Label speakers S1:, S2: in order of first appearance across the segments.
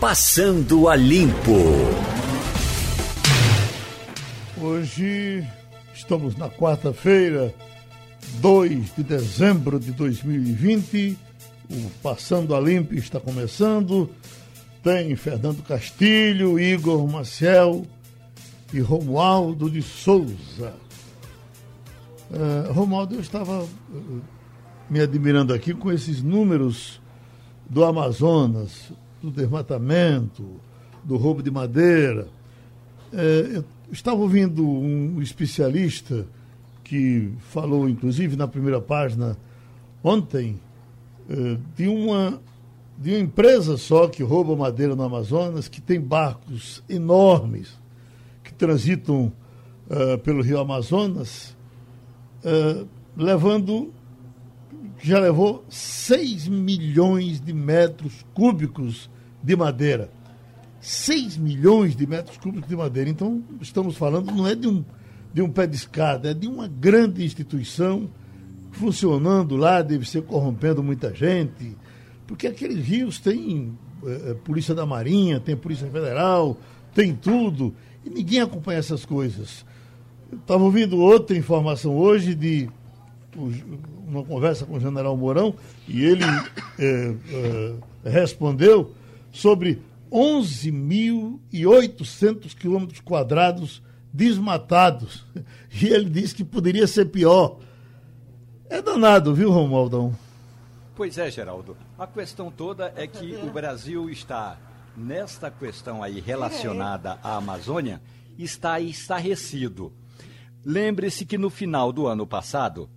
S1: Passando a Limpo.
S2: Hoje estamos na quarta-feira, 2 de dezembro de 2020. O Passando a Limpo está começando. Tem Fernando Castilho, Igor Maciel e Romualdo de Souza. Uh, Romualdo, eu estava uh, me admirando aqui com esses números do Amazonas do desmatamento, do roubo de madeira. É, eu estava ouvindo um especialista que falou, inclusive, na primeira página ontem, é, de uma, de uma empresa só que rouba madeira no Amazonas, que tem barcos enormes que transitam uh, pelo rio Amazonas, uh, levando já levou 6 milhões de metros cúbicos de madeira. 6 milhões de metros cúbicos de madeira. Então, estamos falando, não é de um, de um pé de escada, é de uma grande instituição funcionando lá, deve ser corrompendo muita gente, porque aqueles rios têm é, Polícia da Marinha, tem Polícia Federal, tem tudo, e ninguém acompanha essas coisas. Estava ouvindo outra informação hoje de uma conversa com o general Mourão e ele é, é, respondeu sobre 11.800 quilômetros quadrados desmatados. E ele disse que poderia ser pior. É danado, viu, Romualdão?
S3: Pois é, Geraldo. A questão toda é que o Brasil está, nesta questão aí relacionada à Amazônia, está estarrecido. Lembre-se que no final do ano passado,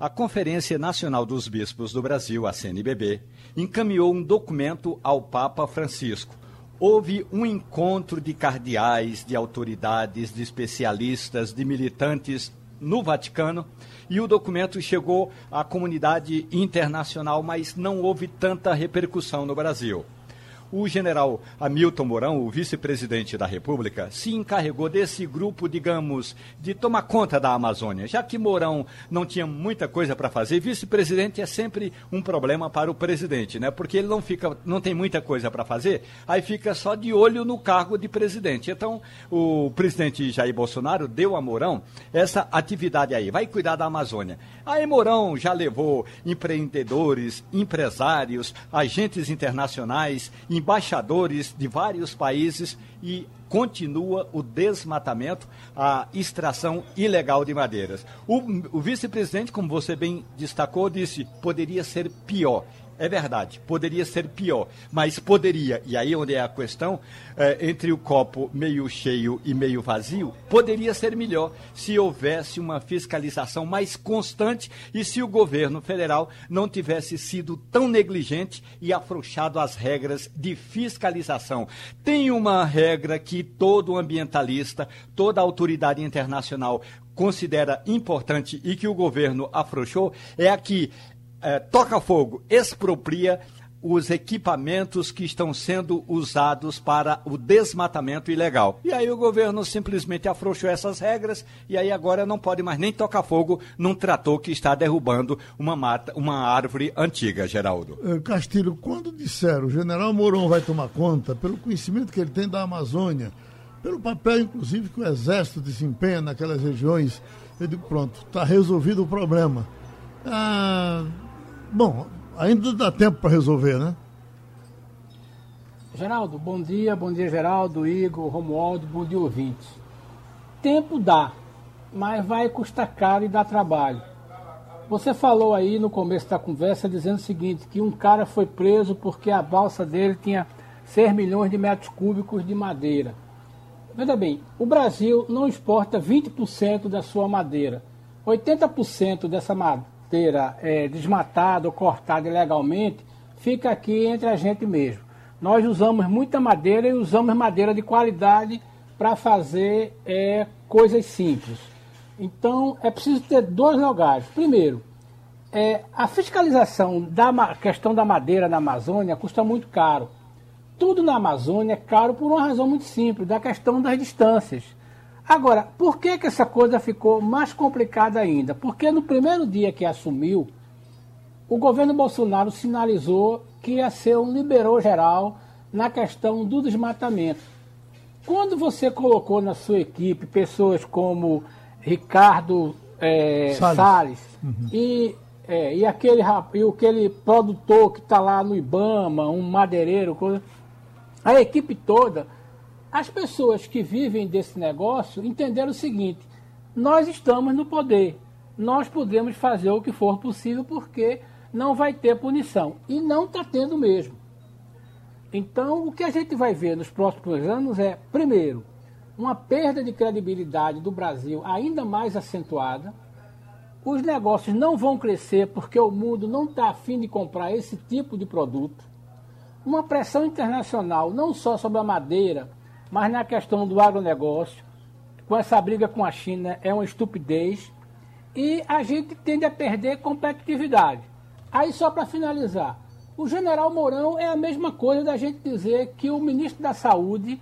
S3: a Conferência Nacional dos Bispos do Brasil, a CNBB, encaminhou um documento ao Papa Francisco. Houve um encontro de cardeais, de autoridades, de especialistas, de militantes no Vaticano e o documento chegou à comunidade internacional, mas não houve tanta repercussão no Brasil o general Hamilton Mourão, o vice-presidente da República, se encarregou desse grupo, digamos, de tomar conta da Amazônia. Já que Mourão não tinha muita coisa para fazer, vice-presidente é sempre um problema para o presidente, né? Porque ele não fica, não tem muita coisa para fazer, aí fica só de olho no cargo de presidente. Então, o presidente Jair Bolsonaro deu a Mourão essa atividade aí, vai cuidar da Amazônia. Aí Mourão já levou empreendedores, empresários, agentes internacionais, embaixadores de vários países e continua o desmatamento, a extração ilegal de madeiras. O, o vice-presidente, como você bem destacou, disse poderia ser pior. É verdade, poderia ser pior, mas poderia, e aí onde é a questão, é, entre o copo meio cheio e meio vazio, poderia ser melhor se houvesse uma fiscalização mais constante e se o governo federal não tivesse sido tão negligente e afrouxado as regras de fiscalização. Tem uma regra que todo ambientalista, toda autoridade internacional considera importante e que o governo afrouxou, é a que é, toca fogo, expropria os equipamentos que estão sendo usados para o desmatamento ilegal. E aí o governo simplesmente afrouxou essas regras e aí agora não pode mais nem tocar fogo num trator que está derrubando uma mata, uma árvore antiga, Geraldo.
S2: É, Castilho, quando disseram o general Mourão vai tomar conta, pelo conhecimento que ele tem da Amazônia, pelo papel, inclusive, que o Exército desempenha naquelas regiões, eu digo, pronto, está resolvido o problema. Ah, Bom, ainda dá tempo para resolver, né?
S4: Geraldo, bom dia, bom dia Geraldo, Igor, Romualdo, bom dia ouvintes. Tempo dá, mas vai custar caro e dá trabalho. Você falou aí no começo da conversa dizendo o seguinte, que um cara foi preso porque a balsa dele tinha 6 milhões de metros cúbicos de madeira. Veja bem, o Brasil não exporta 20% da sua madeira. 80% dessa madeira madeira é, desmatada ou cortada ilegalmente fica aqui entre a gente mesmo. Nós usamos muita madeira e usamos madeira de qualidade para fazer é, coisas simples. Então é preciso ter dois lugares. Primeiro, é, a fiscalização da questão da madeira na Amazônia custa muito caro. Tudo na Amazônia é caro por uma razão muito simples, da questão das distâncias. Agora, por que, que essa coisa ficou mais complicada ainda? Porque no primeiro dia que assumiu, o governo Bolsonaro sinalizou que ia ser um liberou geral na questão do desmatamento. Quando você colocou na sua equipe pessoas como Ricardo é, Salles, Salles uhum. e, é, e, aquele, e aquele produtor que está lá no Ibama, um madeireiro, a equipe toda, as pessoas que vivem desse negócio entenderam o seguinte: nós estamos no poder, nós podemos fazer o que for possível porque não vai ter punição. E não está tendo mesmo. Então, o que a gente vai ver nos próximos anos é, primeiro, uma perda de credibilidade do Brasil ainda mais acentuada. Os negócios não vão crescer porque o mundo não está afim de comprar esse tipo de produto. Uma pressão internacional, não só sobre a madeira, mas na questão do agronegócio, com essa briga com a China, é uma estupidez. E a gente tende a perder competitividade. Aí, só para finalizar, o general Mourão é a mesma coisa da gente dizer que o ministro da Saúde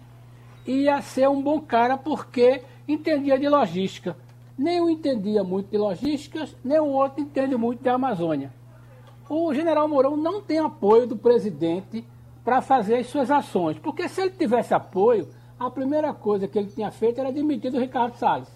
S4: ia ser um bom cara porque entendia de logística. Nem um entendia muito de logística, nem o outro entende muito de Amazônia. O general Mourão não tem apoio do presidente para fazer as suas ações, porque se ele tivesse apoio, a primeira coisa que ele tinha feito era demitir o Ricardo Salles.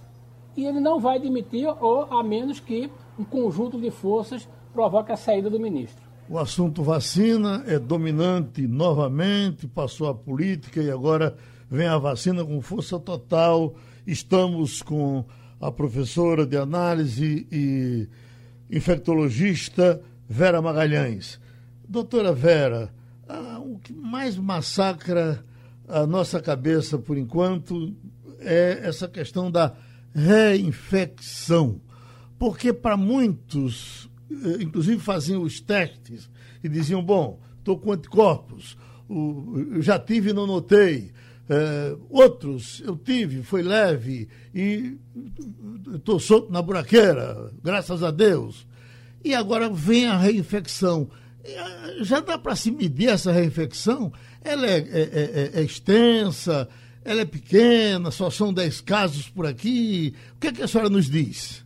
S4: E ele não vai demitir, ou a menos que um conjunto de forças provoque a saída do ministro.
S2: O assunto vacina é dominante novamente, passou a política e agora vem a vacina com força total. Estamos com a professora de análise e infectologista Vera Magalhães. Doutora Vera, ah, o que mais massacra a nossa cabeça por enquanto é essa questão da reinfecção. Porque para muitos, eh, inclusive faziam os testes e diziam: bom, estou com anticorpos, já tive e não notei. É, outros eu tive, foi leve e estou solto na buraqueira, graças a Deus. E agora vem a reinfecção. É, já dá para se medir essa reinfecção? Ela é, é, é, é, extensa, ela é pequena, só são 10 casos por aqui. O que, é que a senhora nos diz?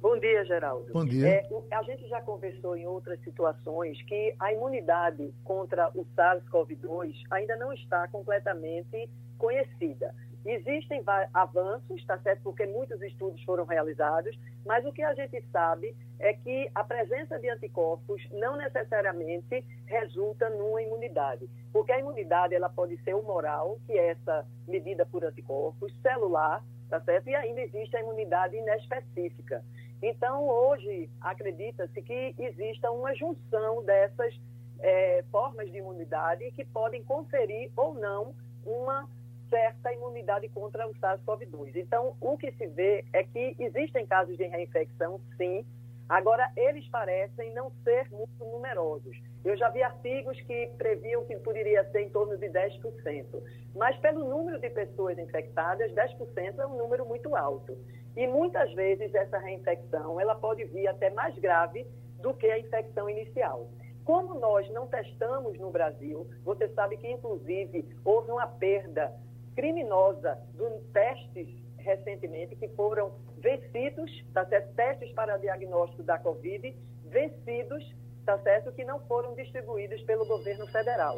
S5: Bom dia, Geraldo.
S2: Bom dia.
S5: É, a gente já conversou em outras situações que a imunidade contra o SARS-CoV-2 ainda não está completamente conhecida. Existem avanços, está certo, porque muitos estudos foram realizados, mas o que a gente sabe é que a presença de anticorpos não necessariamente resulta numa imunidade, porque a imunidade ela pode ser humoral, que é essa medida por anticorpos, celular, tá certo? E ainda existe a imunidade inespecífica. Então, hoje, acredita-se que exista uma junção dessas é, formas de imunidade que podem conferir ou não uma certa imunidade contra o SARS-CoV-2. Então, o que se vê é que existem casos de reinfecção, sim, agora eles parecem não ser muito numerosos. Eu já vi artigos que previam que poderia ser em torno de 10%, mas pelo número de pessoas infectadas, 10% é um número muito alto. E muitas vezes essa reinfecção ela pode vir até mais grave do que a infecção inicial. Como nós não testamos no Brasil, você sabe que inclusive houve uma perda criminosa de testes recentemente que foram vencidos, tá certo? testes para diagnóstico da Covid, vencidos, tá certo? que não foram distribuídos pelo governo federal.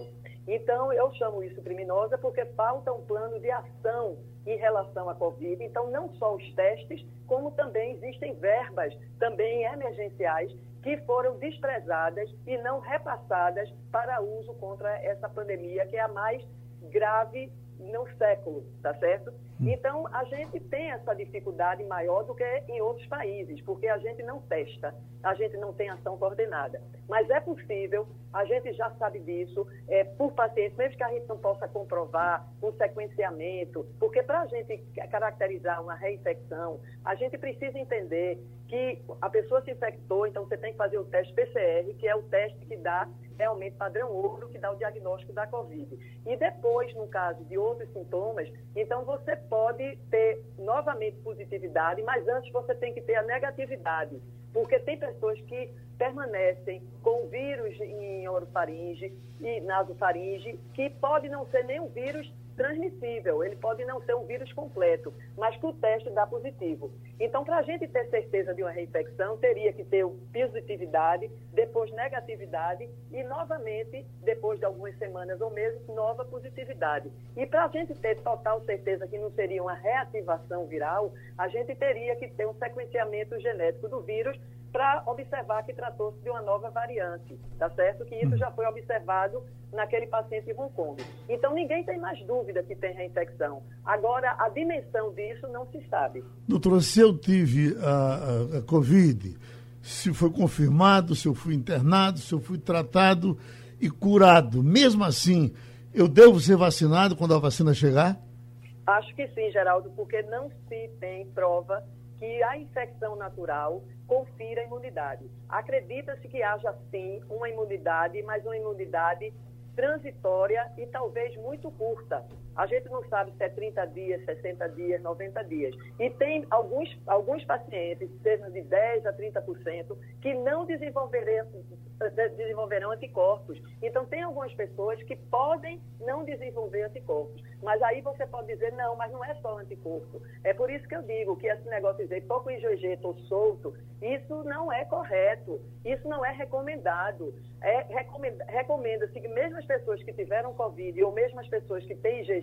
S5: Então, eu chamo isso criminosa porque falta um plano de ação em relação à Covid. Então, não só os testes, como também existem verbas também emergenciais que foram desprezadas e não repassadas para uso contra essa pandemia, que é a mais grave no século, tá certo? Então, a gente tem essa dificuldade maior do que em outros países, porque a gente não testa, a gente não tem ação coordenada. Mas é possível, a gente já sabe disso, é, por pacientes, mesmo que a gente não possa comprovar um sequenciamento, porque para a gente caracterizar uma reinfecção, a gente precisa entender que a pessoa se infectou, então você tem que fazer o teste PCR, que é o teste que dá realmente padrão ouro, que dá o diagnóstico da Covid. E depois, no caso de outros sintomas, então você pode ter novamente positividade, mas antes você tem que ter a negatividade, porque tem pessoas que permanecem com vírus em orofaringe e nasofaringe, que pode não ser nem vírus transmissível, ele pode não ser um vírus completo, mas que o teste dá positivo. Então, para a gente ter certeza de uma reinfecção, teria que ter positividade, depois negatividade e, novamente, depois de algumas semanas ou meses, nova positividade. E para a gente ter total certeza que não seria uma reativação viral, a gente teria que ter um sequenciamento genético do vírus para observar que tratou-se de uma nova variante, tá certo? Que isso já foi observado naquele paciente em Hong Kong. Então, ninguém tem mais dúvida que tem reinfecção. Agora, a dimensão disso não se sabe.
S2: Doutora, se eu tive a, a, a Covid, se foi confirmado, se eu fui internado, se eu fui tratado e curado, mesmo assim, eu devo ser vacinado quando a vacina chegar?
S5: Acho que sim, Geraldo, porque não se tem prova que a infecção natural confira a imunidade. Acredita-se que haja sim uma imunidade, mas uma imunidade transitória e talvez muito curta. A gente não sabe se é 30 dias, 60 dias, 90 dias. E tem alguns, alguns pacientes, cerca de 10% a 30%, que não desenvolverão, desenvolverão anticorpos. Então, tem algumas pessoas que podem não desenvolver anticorpos. Mas aí você pode dizer, não, mas não é só anticorpo. É por isso que eu digo que esse negócio de dizer pouco IgG, estou solto, isso não é correto. Isso não é recomendado. É, recomenda-se que mesmo as pessoas que tiveram Covid ou mesmo as pessoas que têm IgG,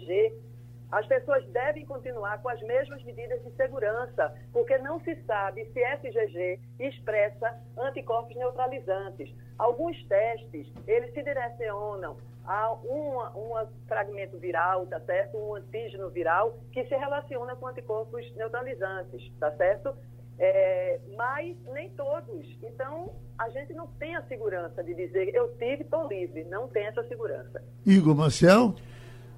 S5: as pessoas devem continuar com as mesmas medidas de segurança, porque não se sabe se SGG expressa anticorpos neutralizantes. Alguns testes, eles se direcionam a um fragmento viral, tá certo? Um antígeno viral que se relaciona com anticorpos neutralizantes, tá certo? É, mas nem todos. Então, a gente não tem a segurança de dizer eu tive, estou livre. Não tem essa segurança.
S2: Igor Marcel?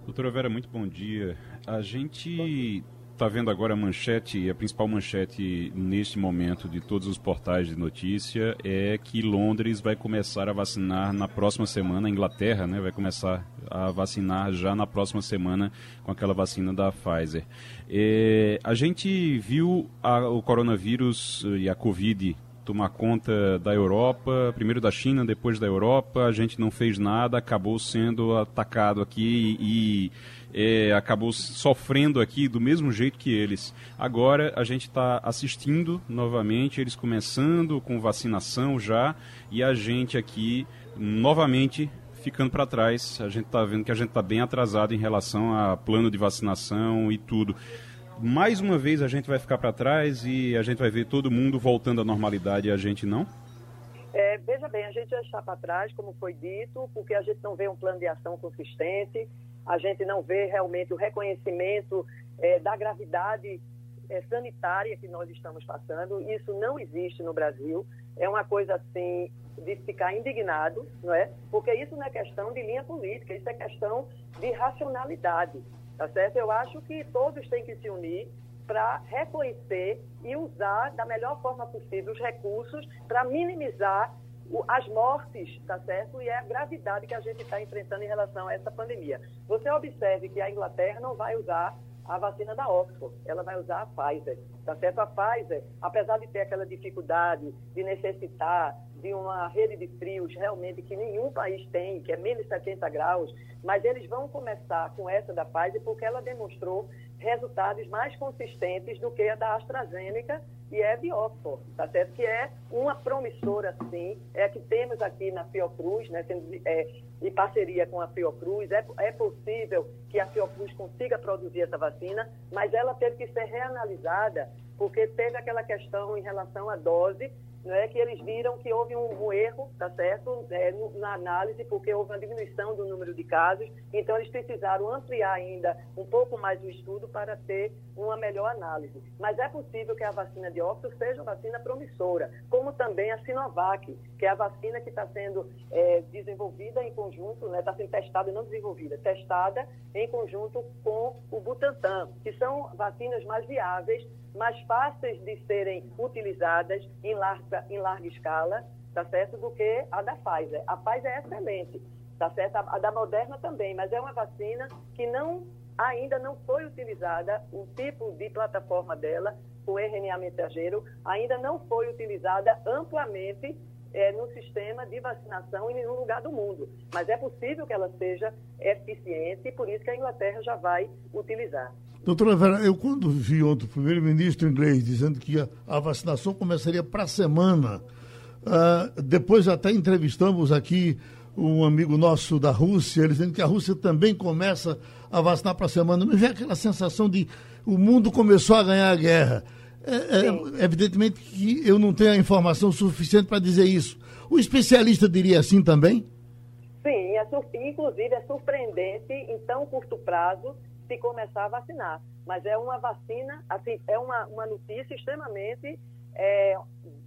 S6: Doutora Vera, muito bom dia. A gente está vendo agora a manchete, a principal manchete neste momento de todos os portais de notícia é que Londres vai começar a vacinar na próxima semana, a Inglaterra né, vai começar a vacinar já na próxima semana com aquela vacina da Pfizer. É, a gente viu a, o coronavírus e a Covid tomar conta da Europa, primeiro da China, depois da Europa. A gente não fez nada, acabou sendo atacado aqui e é, acabou sofrendo aqui do mesmo jeito que eles. Agora a gente está assistindo novamente, eles começando com vacinação já e a gente aqui novamente ficando para trás. A gente está vendo que a gente está bem atrasado em relação a plano de vacinação e tudo mais uma vez a gente vai ficar para trás e a gente vai ver todo mundo voltando à normalidade e a gente não?
S5: É, veja bem, a gente já está para trás, como foi dito, porque a gente não vê um plano de ação consistente, a gente não vê realmente o reconhecimento é, da gravidade é, sanitária que nós estamos passando. Isso não existe no Brasil. É uma coisa assim de ficar indignado, não é? Porque isso não é questão de linha política, isso é questão de racionalidade. Tá certo? Eu acho que todos têm que se unir para reconhecer e usar da melhor forma possível os recursos para minimizar as mortes, tá certo? E é a gravidade que a gente está enfrentando em relação a essa pandemia. Você observe que a Inglaterra não vai usar a vacina da Oxford, ela vai usar a Pfizer, tá certo? A Pfizer, apesar de ter aquela dificuldade de necessitar de uma rede de frios realmente que nenhum país tem, que é menos 70 graus, mas eles vão começar com essa da Pfizer porque ela demonstrou resultados mais consistentes do que a da AstraZeneca e é de Oxford, tá certo? Que é uma promissora, sim, é a que temos aqui na Fiocruz, né, sendo, é, em parceria com a Fiocruz. É, é possível que a Fiocruz consiga produzir essa vacina, mas ela teve que ser reanalisada porque teve aquela questão em relação à dose não é que eles viram que houve um, um erro, tá certo, é, na análise, porque houve uma diminuição do número de casos, então eles precisaram ampliar ainda um pouco mais o estudo para ter uma melhor análise. Mas é possível que a vacina de Oxford seja uma vacina promissora, como também a Sinovac, que é a vacina que está sendo é, desenvolvida em conjunto, está né, sendo testada, não desenvolvida, testada em conjunto com o Butantan, que são vacinas mais viáveis mais fáceis de serem utilizadas em larga, em larga escala, tá certo, do que a da Pfizer. A Pfizer é excelente, tá certo? A, da Moderna também, mas é uma vacina que não ainda não foi utilizada, o tipo de plataforma dela, o RNA mensageiro, ainda não foi utilizada amplamente é, no sistema de vacinação em nenhum lugar do mundo. Mas é possível que ela seja eficiente e por isso que a Inglaterra já vai utilizar.
S2: Doutora Vera, eu quando vi ontem o primeiro-ministro inglês dizendo que a, a vacinação começaria para a semana, uh, depois até entrevistamos aqui um amigo nosso da Rússia, ele dizendo que a Rússia também começa a vacinar para a semana. Não vê aquela sensação de o mundo começou a ganhar a guerra. É, é, evidentemente que eu não tenho a informação suficiente para dizer isso. O especialista diria assim também?
S5: Sim, é, inclusive é surpreendente em tão curto prazo se começar a vacinar. Mas é uma vacina, assim, é uma, uma notícia extremamente é,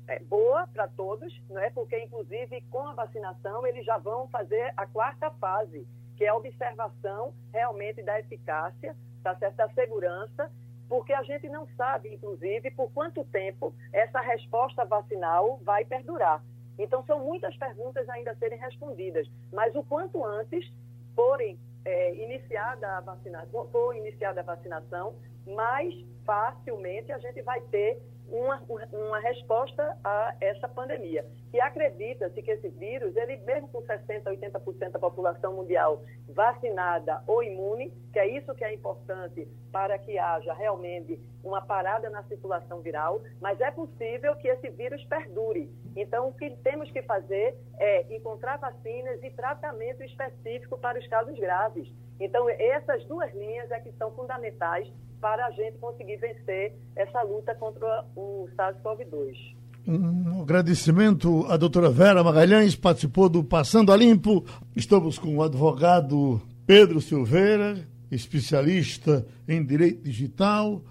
S5: é boa para todos, não é? Porque inclusive com a vacinação eles já vão fazer a quarta fase, que é a observação realmente da eficácia, tá certo? da segurança porque a gente não sabe, inclusive, por quanto tempo essa resposta vacinal vai perdurar. Então, são muitas perguntas ainda a serem respondidas, mas o quanto antes forem é, iniciada a vacinação, for iniciada a vacinação, mais facilmente a gente vai ter uma, uma resposta a essa pandemia. E acredita-se que esse vírus, ele mesmo com 60%, 80% da população mundial vacinada ou imune, que é isso que é importante para que haja realmente uma parada na circulação viral, mas é possível que esse vírus perdure. Então, o que temos que fazer é encontrar vacinas e tratamento específico para os casos graves. Então, essas duas linhas é que são fundamentais para a gente conseguir vencer essa luta contra o SARS-CoV-2.
S2: Um agradecimento à doutora Vera Magalhães, participou do Passando a Limpo. Estamos com o advogado Pedro Silveira, especialista em direito digital.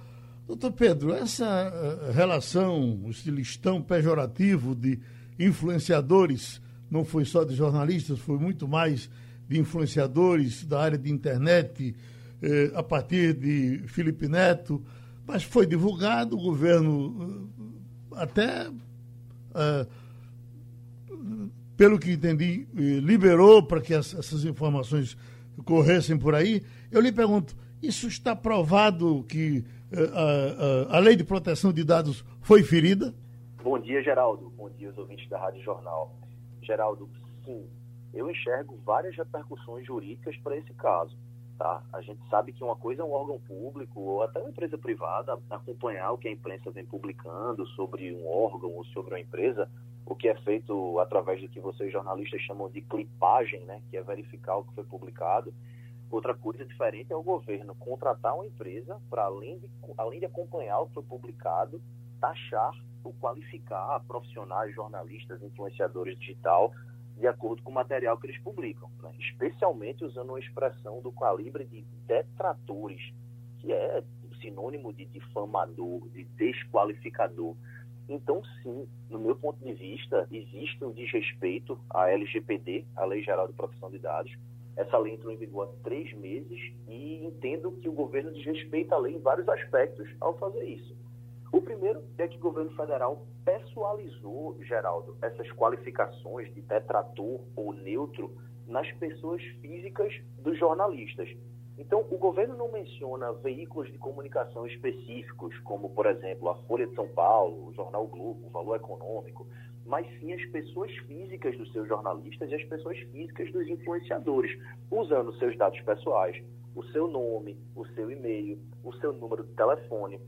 S2: Doutor Pedro, essa eh, relação, esse listão pejorativo de influenciadores, não foi só de jornalistas, foi muito mais de influenciadores da área de internet, eh, a partir de Felipe Neto, mas foi divulgado, o governo eh, até, eh, pelo que entendi, eh, liberou para que as, essas informações corressem por aí. Eu lhe pergunto, isso está provado que eh, a, a, lei de proteção de dados foi ferida?
S7: Bom dia, Geraldo. Bom dia, os ouvintes da Rádio Jornal. Geraldo, sim, eu enxergo várias repercussões jurídicas para esse caso. Tá? A gente sabe que uma coisa é um órgão público ou até uma empresa privada acompanhar o que a imprensa vem publicando sobre um órgão ou sobre uma empresa, o que é feito através do que vocês jornalistas chamam de clipagem, né? que é verificar o que foi publicado. Outra coisa diferente é o governo contratar uma empresa para, além de, além de acompanhar o que foi publicado, taxar ou qualificar profissionais, jornalistas, influenciadores digital de acordo com o material que eles publicam, né? especialmente usando uma expressão do calibre de detratores, que é sinônimo de difamador, de desqualificador. Então, sim, no meu ponto de vista, existe um desrespeito à LGPD, a Lei Geral de Proteção de Dados. Essa lei entrou em vigor há três meses e entendo que o governo desrespeita a lei em vários aspectos ao fazer isso. O primeiro é que o governo federal pessoalizou, Geraldo, essas qualificações de detrator ou neutro nas pessoas físicas dos jornalistas. Então, o governo não menciona veículos de comunicação específicos, como, por exemplo, a Folha de São Paulo, o Jornal Globo, o Valor Econômico, mas sim as pessoas físicas dos seus jornalistas e as pessoas físicas dos influenciadores, usando seus dados pessoais, o seu nome, o seu e-mail, o seu número de telefone,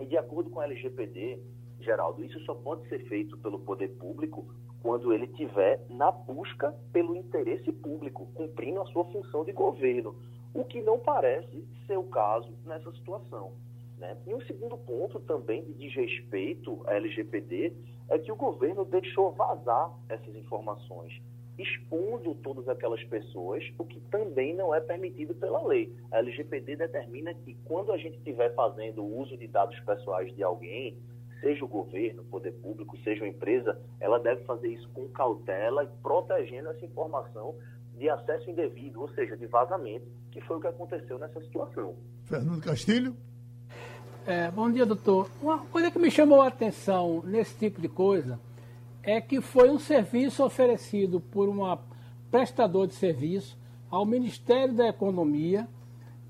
S7: e de acordo com a LGPD, Geraldo, isso só pode ser feito pelo poder público quando ele tiver na busca pelo interesse público, cumprindo a sua função de governo, o que não parece ser o caso nessa situação. Né? E um segundo ponto também de desrespeito à LGPD é que o governo deixou vazar essas informações expondo todas aquelas pessoas, o que também não é permitido pela lei. A LGPD determina que quando a gente estiver fazendo uso de dados pessoais de alguém, seja o governo, o poder público, seja uma empresa, ela deve fazer isso com cautela e protegendo essa informação de acesso indevido, ou seja, de vazamento, que foi o que aconteceu nessa situação.
S2: Fernando Castilho?
S4: É, bom dia, doutor. Uma coisa que me chamou a atenção nesse tipo de coisa é que foi um serviço oferecido por uma prestador de serviço ao Ministério da Economia,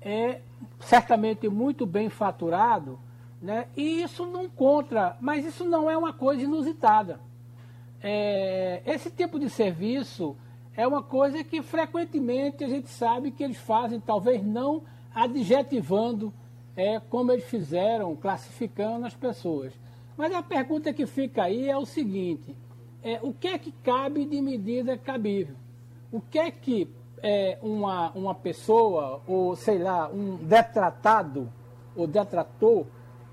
S4: é certamente muito bem faturado, né? E isso não contra, mas isso não é uma coisa inusitada. é, esse tipo de serviço é uma coisa que frequentemente a gente sabe que eles fazem, talvez não adjetivando é, como eles fizeram, classificando as pessoas. Mas a pergunta que fica aí é o seguinte: é, o que é que cabe de medida cabível? O que é que é, uma, uma pessoa, ou sei lá, um detratado ou detrator,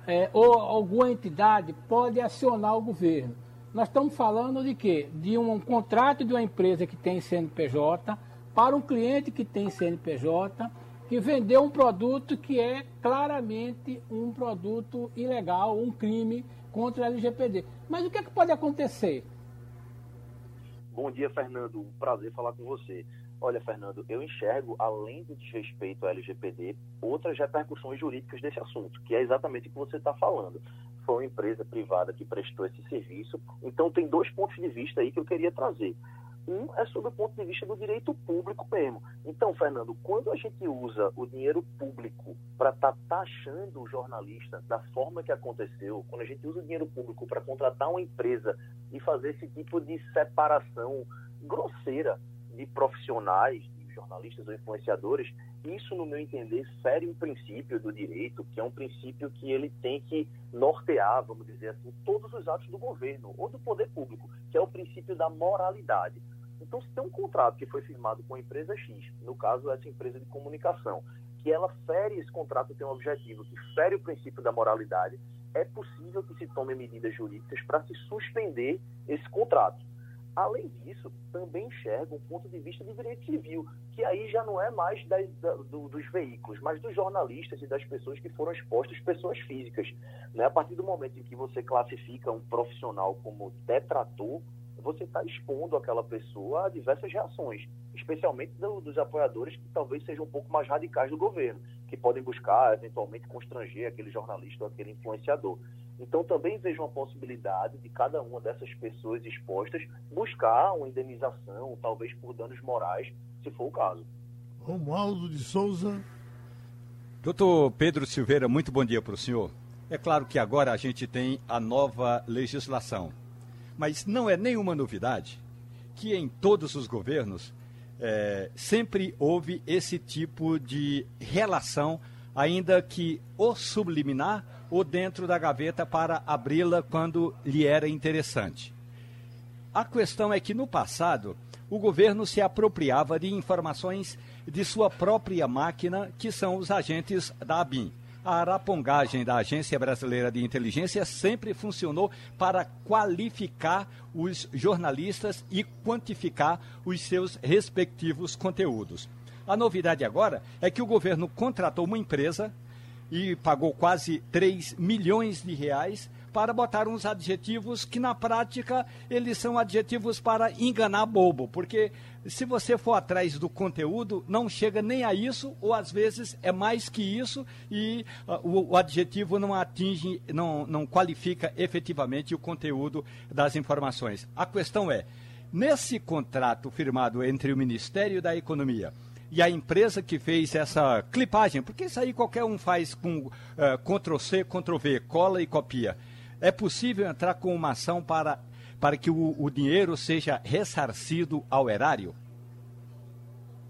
S4: é, ou alguma entidade pode acionar o governo? Nós estamos falando de quê? De um, um contrato de uma empresa que tem CNPJ para um cliente que tem CNPJ que vendeu um produto que é claramente um produto ilegal, um crime contra a LGPD. Mas o que, é que pode acontecer?
S7: Bom dia, Fernando. Um prazer falar com você. Olha, Fernando, eu enxergo, além do desrespeito ao LGPD, outras repercussões jurídicas desse assunto, que é exatamente o que você está falando foi uma empresa privada que prestou esse serviço. Então, tem dois pontos de vista aí que eu queria trazer. Um é sobre o ponto de vista do direito público mesmo. Então, Fernando, quando a gente usa o dinheiro público para estar tá taxando o jornalista da forma que aconteceu, quando a gente usa o dinheiro público para contratar uma empresa e fazer esse tipo de separação grosseira de profissionais, de jornalistas ou influenciadores, isso, no meu entender, fere um princípio do direito, que é um princípio que ele tem que nortear, vamos dizer assim, todos os atos do governo ou do poder público, que é o princípio da moralidade. Então, se tem um contrato que foi firmado com a empresa X, no caso essa empresa de comunicação, que ela fere esse contrato tem um objetivo que fere o princípio da moralidade, é possível que se tome medidas jurídicas para se suspender esse contrato. Além disso, também enxerga um ponto de vista de direito civil, que aí já não é mais das, da, do, dos veículos, mas dos jornalistas e das pessoas que foram expostas, pessoas físicas. Né? A partir do momento em que você classifica um profissional como detrator, você está expondo aquela pessoa a diversas reações, especialmente do, dos apoiadores que talvez sejam um pouco mais radicais do governo, que podem buscar, eventualmente, constranger aquele jornalista ou aquele influenciador. Então, também vejo uma possibilidade de cada uma dessas pessoas expostas buscar uma indenização, talvez por danos morais, se for o caso.
S2: Romualdo de Souza.
S3: Doutor Pedro Silveira, muito bom dia para o senhor. É claro que agora a gente tem a nova legislação, mas não é nenhuma novidade que em todos os governos é, sempre houve esse tipo de relação, ainda que o subliminar ou dentro da gaveta para abri-la quando lhe era interessante. A questão é que no passado o governo se apropriava de informações de sua própria máquina, que são os agentes da ABIN. A arapongagem da Agência Brasileira de Inteligência sempre funcionou para qualificar os jornalistas e quantificar os seus respectivos conteúdos. A novidade agora é que o governo contratou uma empresa e pagou quase 3 milhões de reais para botar uns adjetivos que na prática eles são adjetivos para enganar bobo, porque se você for atrás do conteúdo, não chega nem a isso, ou às vezes é mais que isso, e uh, o, o, adjetivo não atinge, não, não qualifica efetivamente o conteúdo das informações. A questão é, nesse contrato firmado entre o Ministério da Economia e a empresa que fez essa clipagem, porque isso aí qualquer um faz com uh, Ctrl-C, Ctrl-V, cola e copia. É possível entrar com uma ação para, para que o, o dinheiro seja ressarcido ao erário?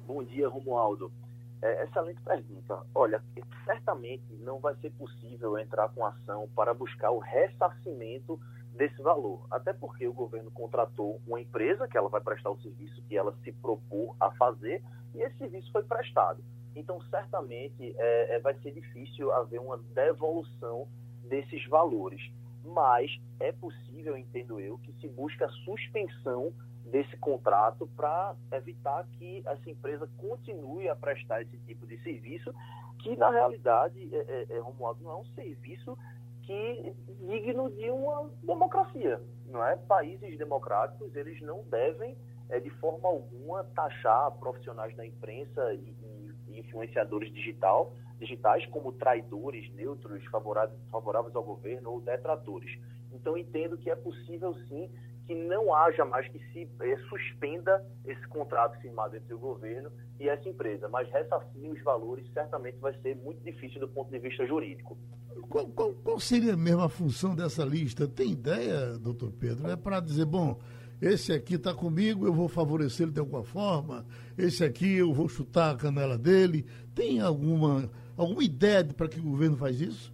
S7: Bom dia, Romualdo. É, excelente pergunta. Olha, certamente não vai ser possível entrar com ação para buscar o ressarcimento desse valor. Até porque o governo contratou uma empresa que ela vai prestar o serviço que ela se propôs a fazer e esse serviço foi prestado. Então, certamente, é, é, vai ser difícil haver uma devolução desses valores. Mas é possível, entendo eu, que se busque a suspensão desse contrato para evitar que essa empresa continue a prestar esse tipo de serviço, que na realidade, é, é, é Romualdo, não é um serviço que digno de uma democracia, não é? Países democráticos eles não devem é, de forma alguma taxar profissionais da imprensa e, e influenciadores digital, digitais como traidores, neutros, favoráveis, ao governo ou detratores. Então entendo que é possível sim que não haja mais que se é, suspenda esse contrato firmado entre o governo e essa empresa, mas ressarcir os valores certamente vai ser muito difícil do ponto de vista jurídico.
S2: Qual, qual, qual seria mesmo a função dessa lista? Tem ideia, doutor Pedro? É para dizer, bom, esse aqui está comigo, eu vou favorecer ele de alguma forma, esse aqui eu vou chutar a canela dele. Tem alguma, alguma ideia para que o governo faz isso?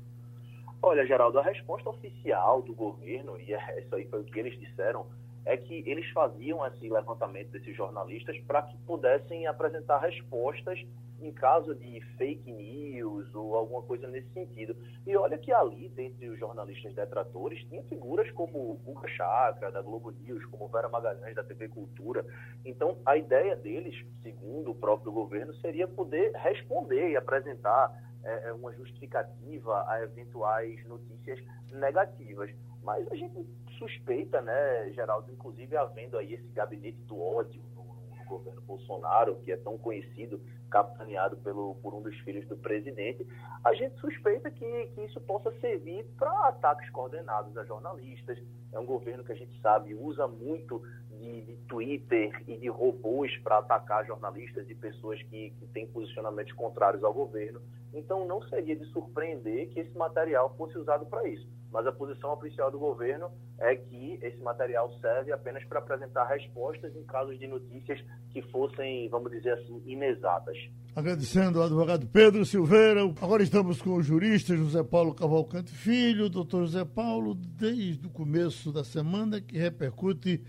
S7: Olha, Geraldo, a resposta oficial do governo, e é, isso aí foi o que eles disseram, é que eles faziam esse levantamento desses jornalistas para que pudessem apresentar respostas em caso de fake news ou alguma coisa nesse sentido. E olha que ali, dentre os jornalistas detratores, tinha figuras como Guga Chakra, da Globo News, como Vera Magalhães, da TV Cultura. Então, a ideia deles, segundo o próprio governo, seria poder responder e apresentar é, é uma justificativa a eventuais notícias negativas. Mas a gente suspeita, né, Geraldo, inclusive havendo aí esse gabinete do ódio no, no governo Bolsonaro, que é tão conhecido, capitaneado pelo, por um dos filhos do presidente, a gente suspeita que, que isso possa servir para ataques coordenados a jornalistas. É um governo que a gente sabe usa muito de, de Twitter e de robôs para atacar jornalistas e pessoas que, que têm posicionamentos contrários ao governo. Então, não seria de surpreender que esse material fosse usado para isso. Mas a posição oficial do governo é que esse material serve apenas para apresentar respostas em casos de notícias que fossem, vamos dizer assim, inexatas.
S2: Agradecendo ao advogado Pedro Silveira. Agora estamos com o jurista José Paulo Cavalcante Filho, doutor José Paulo, desde o começo da semana que repercute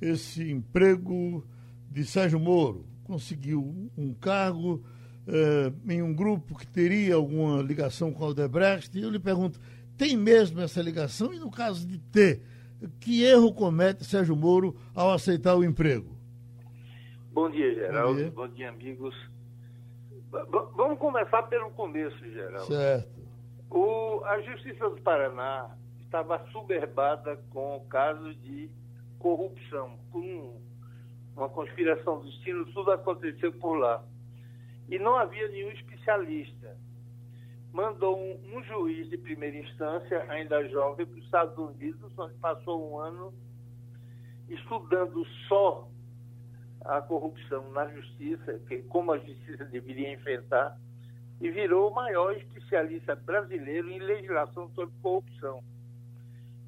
S2: esse emprego de Sérgio Moro. Conseguiu um cargo eh, em um grupo que teria alguma ligação com o Aldebrecht. E eu lhe pergunto, tem mesmo essa ligação? E no caso de ter, que erro comete Sérgio Moro ao aceitar o emprego?
S8: Bom dia, Geraldo. Bom dia, Bom dia amigos. V vamos começar pelo começo, Geraldo.
S2: Certo.
S8: O, a Justiça do Paraná estava soberbada com o caso de corrupção, com uma conspiração do destino, tudo aconteceu por lá. E não havia nenhum especialista mandou um, um, juiz de primeira instância, ainda jovem, para os Estados Unidos, onde passou um ano estudando só a corrupção na justiça, que, como a justiça deveria enfrentar, e virou o maior especialista brasileiro em legislação sobre corrupção.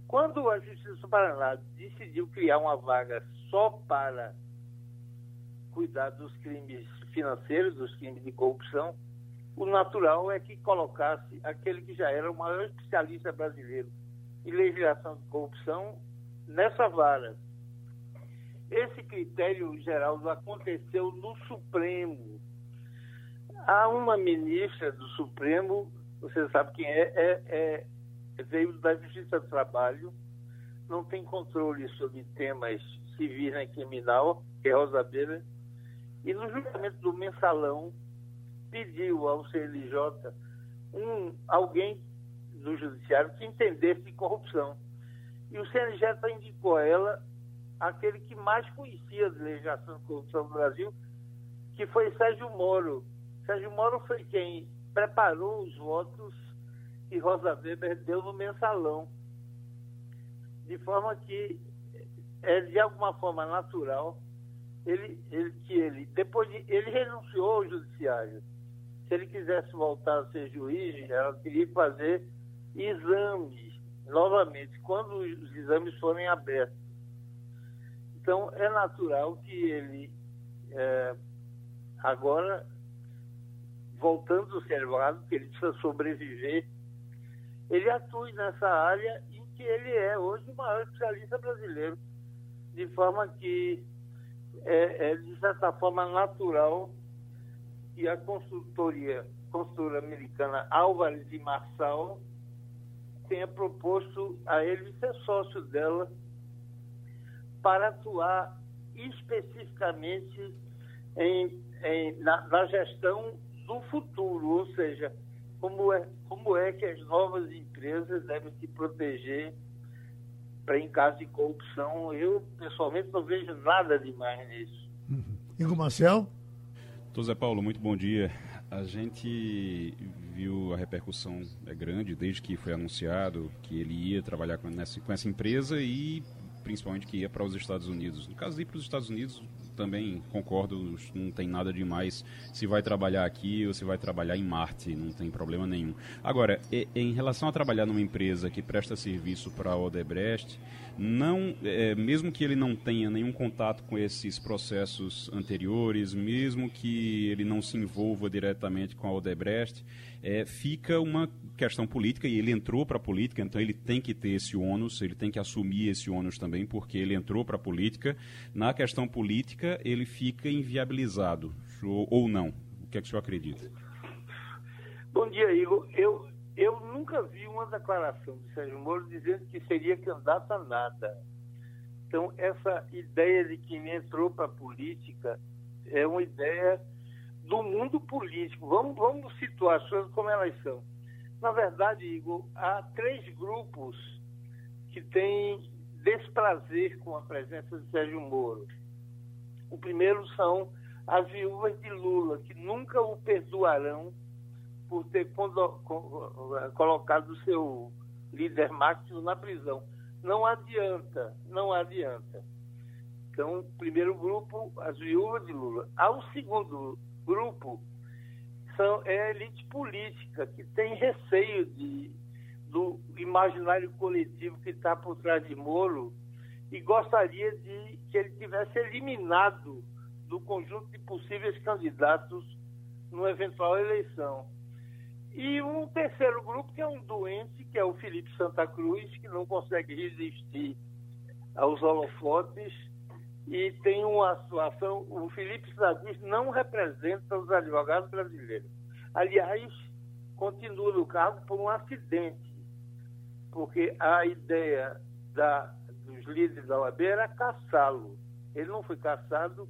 S8: Quando a Justiça do Paraná decidiu criar uma vaga só para cuidar dos crimes financeiros, dos crimes de corrupção, o natural é que colocasse aquele que já era o maior especialista brasileiro em legislação de corrupção nessa vara. Esse critério, Geraldo, aconteceu no Supremo. Há uma ministra do Supremo, você sabe quem é, é, é veio da Justiça do Trabalho, não tem controle sobre temas civis nem criminal, que é Rosa Beira, e no julgamento do mensalão, pediu ao CNJ um, alguém do judiciário que entendesse corrupção. E o CNJ indicou a ela aquele que mais conhecia de legislação de corrupção no Brasil, que foi Sérgio Moro. Sérgio Moro foi quem preparou os votos que Rosa Weber deu no mensalão. De forma que é de alguma forma natural ele, ele que ele depois de, ele renunciou ao judiciário se ele quisesse voltar a ser juiz, ela teria que fazer exames novamente, quando os exames forem abertos. Então, é natural que ele, é, agora, voltando ao servado, que ele precisa sobreviver, ele atue nessa área em que ele é hoje o maior especialista brasileiro, de forma que é, é de certa forma natural e a consultoria, consultora americana Álvares e Marçal tenha proposto a ele ser sócio dela para atuar especificamente em, em na, na, gestão do futuro, ou seja, como é, como é que as novas empresas devem se proteger para em caso de corrupção. Eu, pessoalmente, não vejo nada demais nisso.
S2: Uhum. Igor Marcel?
S6: Doutor Zé Paulo, muito bom dia. A gente viu a repercussão é grande desde que foi anunciado que ele ia trabalhar com, nessa, com essa empresa e principalmente que ia para os Estados Unidos. No caso de ir para os Estados Unidos, também concordo, não tem nada demais se vai trabalhar aqui ou se vai trabalhar em Marte, não tem problema nenhum. Agora, em relação a trabalhar numa empresa que presta serviço para a Odebrecht, não, é, mesmo que ele não tenha nenhum contato com esses processos anteriores, mesmo que ele não se envolva diretamente com a Odebrecht, é, fica uma questão política e ele entrou para a política, então ele tem que ter esse ônus, ele tem que assumir esse ônus também, porque ele entrou para a política. Na questão política, ele fica inviabilizado, ou, não. O que é que o senhor acredita?
S8: Bom dia, Igor. Eu, eu nunca vi uma declaração de Sérgio Moro dizendo que seria candidato a nada. Então, essa ideia de que ele entrou para a política é uma ideia do mundo político. Vamos, vamos situar as coisas como elas são. Na verdade, Igor, há três grupos que têm desprazer com a presença de Sérgio Moro. O primeiro são as viúvas de Lula, que nunca o perdoarão por ter colocado o seu líder máximo na prisão. Não adianta, não adianta. Então, primeiro grupo, as viúvas de Lula. Há um segundo grupo são, é a elite política que tem receio de, do imaginário coletivo que está por trás de Moro e gostaria de que ele tivesse eliminado do conjunto de possíveis candidatos numa eventual eleição. E um terceiro grupo, que é um doente, que é o Felipe Santa Cruz, que não consegue resistir aos holofotes e tem uma situação, o Felipe Sadis não representa os advogados brasileiros. Aliás, continua no cargo por um acidente, porque a ideia da, dos líderes da OAB era caçá-lo. Ele não foi caçado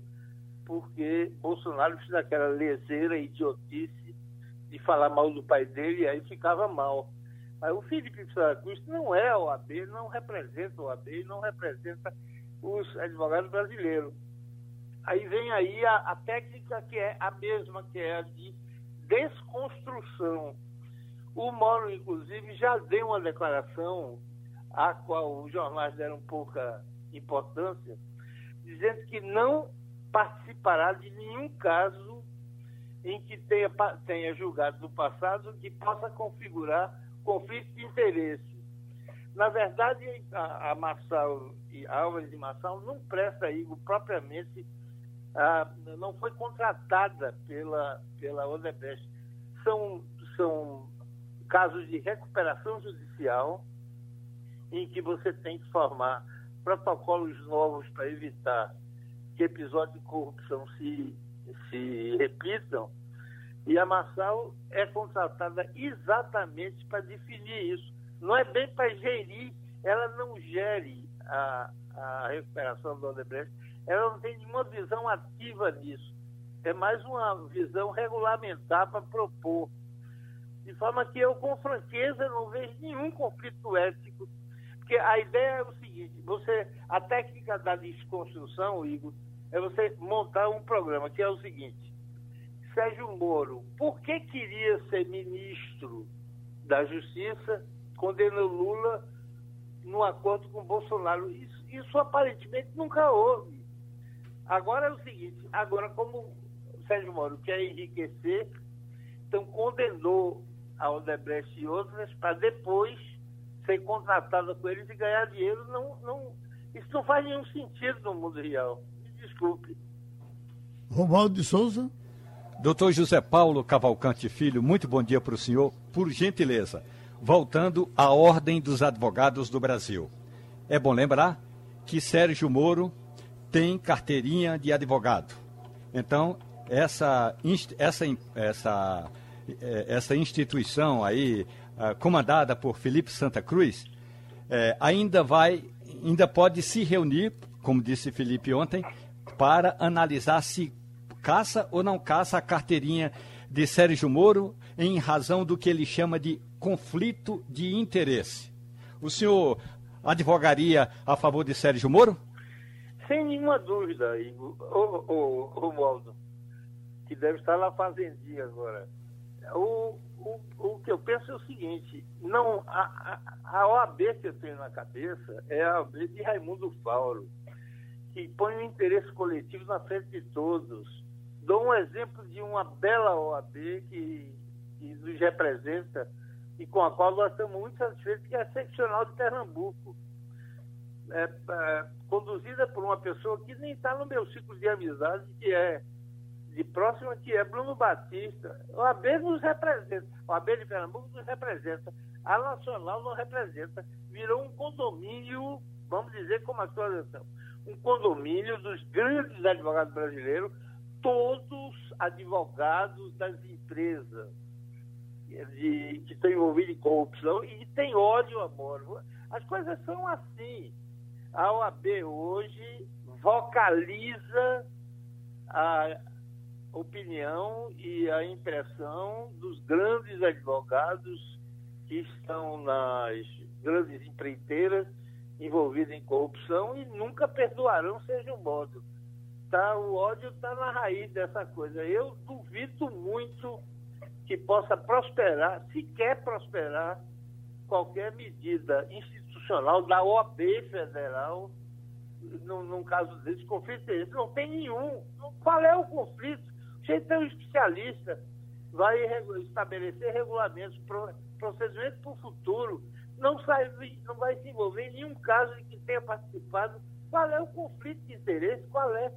S8: porque Bolsonaro fez aquela leseira idiotice de falar mal do pai dele e aí ficava mal. Mas o Felipe Cruz não é a OAB, não representa a OAB, não representa os advogados brasileiros. Aí vem aí a, a técnica que é a mesma, que é a de desconstrução. O Moro, inclusive, já deu uma declaração à qual os jornais deram pouca importância, dizendo que não participará de nenhum caso em que tenha, tenha julgado no passado que possa configurar conflito de interesse. Na verdade, a, a Marçal e a Álvares de Marçal não presta Igor propriamente, não foi contratada pela, pela Odebrecht. São, são casos de recuperação judicial em que você tem que formar protocolos novos para evitar que episódios de corrupção se, se repitam. E a Marçal é contratada exatamente para definir isso não é bem para gerir, ela não gere a, a recuperação do Odebrecht, ela não tem nenhuma visão ativa nisso. É mais uma visão regulamentar para propor. De forma que eu, com franqueza, não vejo nenhum conflito ético. Porque a ideia é o seguinte: você, a técnica da desconstrução, Igor, é você montar um programa que é o seguinte: Sérgio Moro, por que queria ser ministro da Justiça condenou Lula no acordo com Bolsonaro. Isso, isso aparentemente nunca houve. Agora é o seguinte, agora como o Sérgio Moro quer enriquecer, então condenou a Odebrecht e outras para depois ser contratada com eles e ganhar dinheiro. Não, não, isso não faz nenhum sentido no mundo real. Me desculpe.
S2: Romualdo de Souza.
S3: Doutor José Paulo Cavalcante Filho, muito bom dia para o senhor. Por gentileza, voltando à Ordem dos Advogados do Brasil. É bom lembrar que Sérgio Moro tem carteirinha de advogado. Então, essa, essa, essa, é, essa instituição aí, ah, comandada por Felipe Santa Cruz, é, ainda vai, ainda pode se reunir, como disse Felipe ontem, para analisar se caça ou não caça a carteirinha de Sérgio Moro em razão do que ele chama de conflito de interesse. O senhor advogaria a favor de Sérgio Moro?
S8: Sem nenhuma dúvida, Igor. O, Romualdo, que deve estar na fazendinha agora. O, o, o que eu penso é o seguinte, não, a, a, OAB que eu tenho na cabeça é a OAB de Raimundo Fauro, que põe o interesse coletivo na frente de todos. Dou um exemplo de uma bela OAB que, que nos representa e com a qual nós estamos muito satisfeitos, que é a seccional de Pernambuco. É, é, conduzida por uma pessoa que nem está no meu ciclo de amizade, que é de próxima, que é Bruno Batista. O AB nos representa, o AB de Pernambuco nos representa, a Nacional não representa, virou um condomínio, vamos dizer como atualização, um condomínio dos grandes advogados brasileiros, todos advogados das empresas de, que estão envolvidos em corrupção e tem ódio amor. As coisas são assim. A OAB hoje vocaliza a opinião e a impressão dos grandes advogados que estão nas grandes empreiteiras envolvidos em corrupção e nunca perdoarão, seja o modo. Tá, o ódio está na raiz dessa coisa. Eu duvido muito que possa prosperar, se quer prosperar, qualquer medida institucional da OAB federal, num, num caso desse, conflito desse. Não tem nenhum. Qual é o conflito? Você tem um especialista, vai estabelecer regulamentos, procedimentos para o futuro, não, sai, não vai se envolver em nenhum caso de que tenha participado. Qual é o conflito de interesse? Qual é?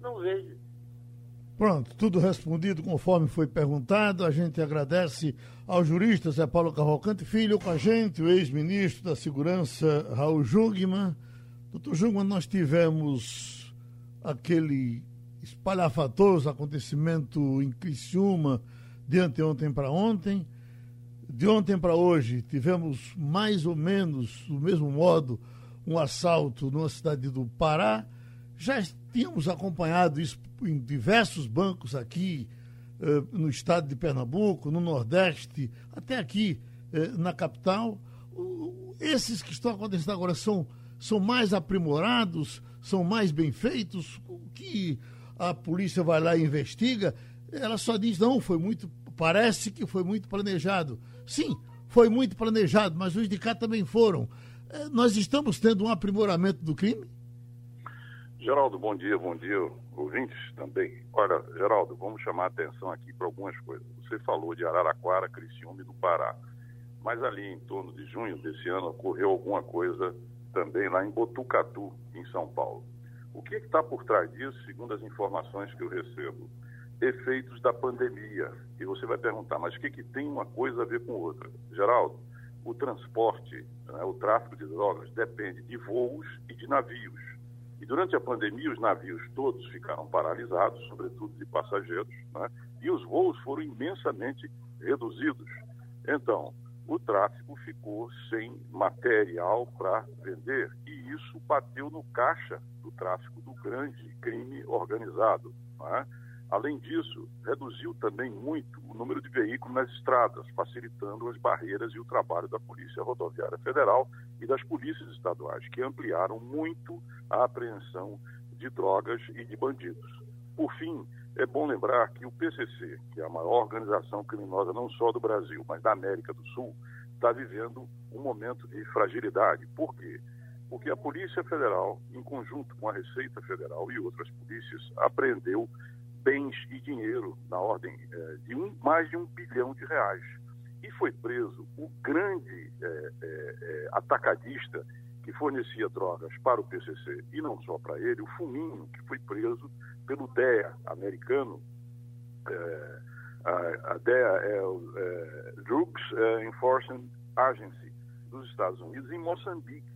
S8: Não vejo.
S2: Pronto, tudo respondido conforme foi perguntado. A gente agradece ao jurista Zé Paulo Cavalcante Filho com a gente, o ex-ministro da Segurança Raul Jungmann. Doutor Jungmann, nós tivemos aquele espalhafatoso acontecimento em Criciúma de anteontem para ontem. De ontem para hoje, tivemos mais ou menos, do mesmo modo, um assalto numa cidade do Pará. Já tínhamos acompanhado isso em diversos bancos aqui eh, no estado de Pernambuco, no Nordeste, até aqui eh, na capital. esses que estão acontecendo agora são, são mais aprimorados, são mais bem feitos. O que a polícia vai lá e investiga, ela só diz, não, foi muito, parece que foi muito planejado. Sim, foi muito planejado, mas os de cá também foram. Eh, nós estamos tendo um aprimoramento do crime?
S9: Geraldo, bom dia, bom dia, ouvintes também. Olha, Geraldo, vamos chamar a atenção aqui para algumas coisas. Você falou de Araraquara, Criciúma e do Pará, mas ali em torno de junho desse ano ocorreu alguma coisa também lá em Botucatu, em São Paulo. O que está por trás disso, segundo as informações que eu recebo? Efeitos da pandemia. E você vai perguntar, mas o que, que tem uma coisa a ver com outra? Geraldo, o transporte, né, o tráfico de drogas depende de voos e de navios. E durante a pandemia, os navios todos ficaram paralisados, sobretudo de passageiros, né? e os voos foram imensamente reduzidos. Então, o tráfico ficou sem material para vender, e isso bateu no caixa do tráfico do grande crime organizado. Né? Além disso, reduziu também muito o número de veículos nas estradas, facilitando as barreiras e o trabalho da Polícia Rodoviária Federal e das polícias estaduais, que ampliaram muito a apreensão de drogas e de bandidos. Por fim, é bom lembrar que o PCC, que é a maior organização criminosa não só do Brasil, mas da América do Sul, está vivendo um momento de fragilidade. Por quê? Porque a Polícia Federal, em conjunto com a Receita Federal e outras polícias, apreendeu bens e dinheiro na ordem é, de um, mais de um bilhão de reais. E foi preso o grande é, é, atacadista que fornecia drogas para o PCC e não só para ele, o Fuminho, que foi preso pelo DEA americano. a, a, DEA é o Drugs Enforcement Agency dos Estados Unidos em Moçambique.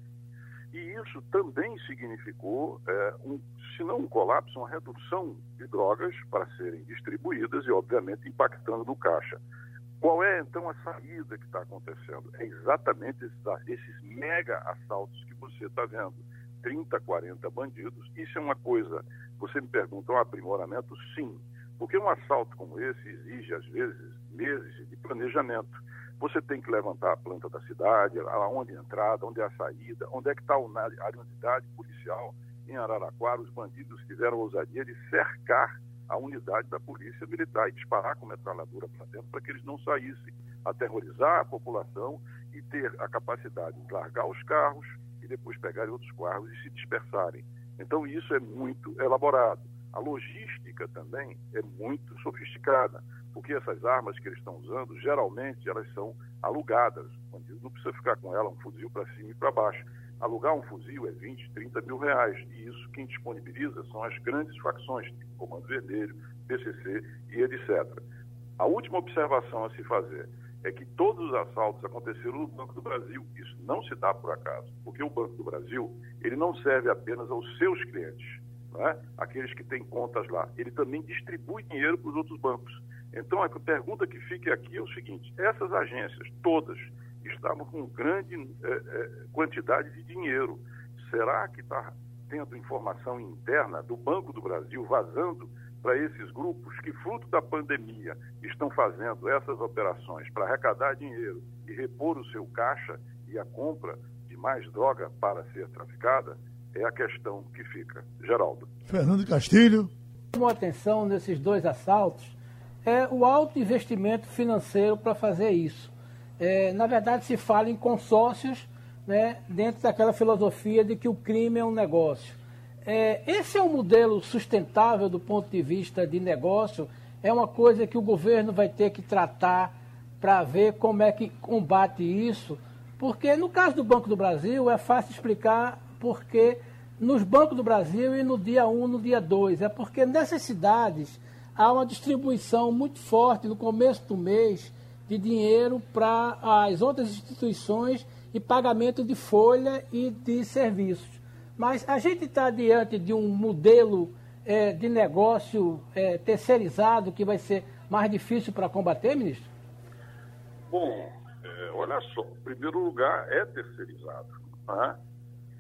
S9: E isso também significou, um, se não um colapso, uma redução de drogas para serem distribuídas e, obviamente, impactando no caixa. Qual é, então, a saída que está acontecendo? É exatamente esses, mega assaltos que você está vendo. 30, 40 bandidos. Isso é uma coisa, você me pergunta, um aprimoramento? Sim. Porque um assalto como esse exige, às vezes, meses de planejamento. Você tem que levantar a planta da cidade, aonde é a entrada, onde é a saída, onde é que está a unidade policial. Em Araraquara, os bandidos tiveram a ousadia de cercar a unidade da polícia militar e disparar com metralhadora para dentro para que eles não saíssem, aterrorizar a população e ter a capacidade de largar os carros e depois pegarem outros carros e se dispersarem. Então isso é muito elaborado. A logística também é muito sofisticada, porque essas armas que eles estão usando, geralmente elas são alugadas. Não precisa ficar com ela um fuzil para cima e para baixo. Alugar um fuzil é 20, 30 mil reais. E isso quem disponibiliza são as grandes facções, Comando Vermelho, PCC e etc. A última observação a se fazer é que todos os assaltos aconteceram no Banco do Brasil. Isso não se dá por acaso, porque o Banco do Brasil ele não serve apenas aos seus clientes, é? aqueles que têm contas lá. Ele também distribui dinheiro para os outros bancos. Então, a pergunta que fica aqui é o seguinte: essas agências, todas, estavam com grande é, é, quantidade de dinheiro. Será que está tendo informação interna do Banco do Brasil vazando para esses grupos que, fruto da pandemia, estão fazendo essas operações para arrecadar dinheiro e repor o seu caixa e a compra de mais droga para ser traficada, é a questão que fica. Geraldo.
S2: Fernando Castilho.
S4: Chamou atenção nesses dois assaltos é o alto investimento financeiro para fazer isso. É, na verdade, se fala em consórcios né, dentro daquela filosofia de que o crime é um negócio. É, esse é um modelo sustentável do ponto de vista de negócio, é uma coisa que o governo vai ter que tratar para ver como é que combate isso, porque no caso do Banco do Brasil é fácil explicar porque nos bancos do Brasil e no dia 1, no dia 2, é porque nessas cidades há uma distribuição muito forte no começo do mês de dinheiro para as outras instituições e pagamento de folha e de serviços. Mas a gente está diante de um modelo é, de negócio é, terceirizado que vai ser mais difícil para combater, ministro?
S9: Bom, é, olha só, em primeiro lugar é terceirizado. Né?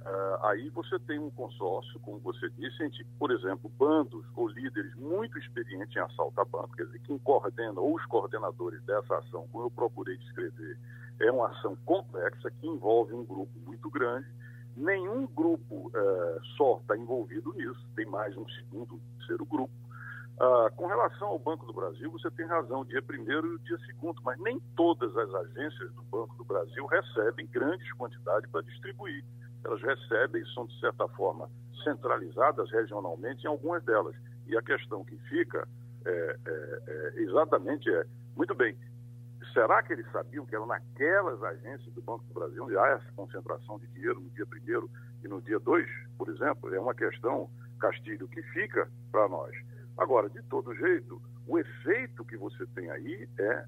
S9: Uh, aí você tem um consórcio, como você disse, entre, por exemplo, bandos ou líderes muito experientes em assalto a banco, quer dizer, quem coordena ou os coordenadores dessa ação, como eu procurei descrever, é uma ação complexa que envolve um grupo muito grande Nenhum grupo uh, só está envolvido nisso, tem mais um segundo, terceiro grupo. Uh, com relação ao Banco do Brasil, você tem razão, dia primeiro e dia segundo, mas nem todas as agências do Banco do Brasil recebem grandes quantidades para distribuir. Elas recebem, são de certa forma centralizadas regionalmente em algumas delas. E a questão que fica é, é, é, exatamente é, muito bem, Será que eles sabiam que eram naquelas agências do Banco do Brasil onde há essa concentração de dinheiro no dia primeiro e no dia dois, por exemplo? É uma questão, Castilho, que fica para nós. Agora, de todo jeito, o efeito que você tem aí é,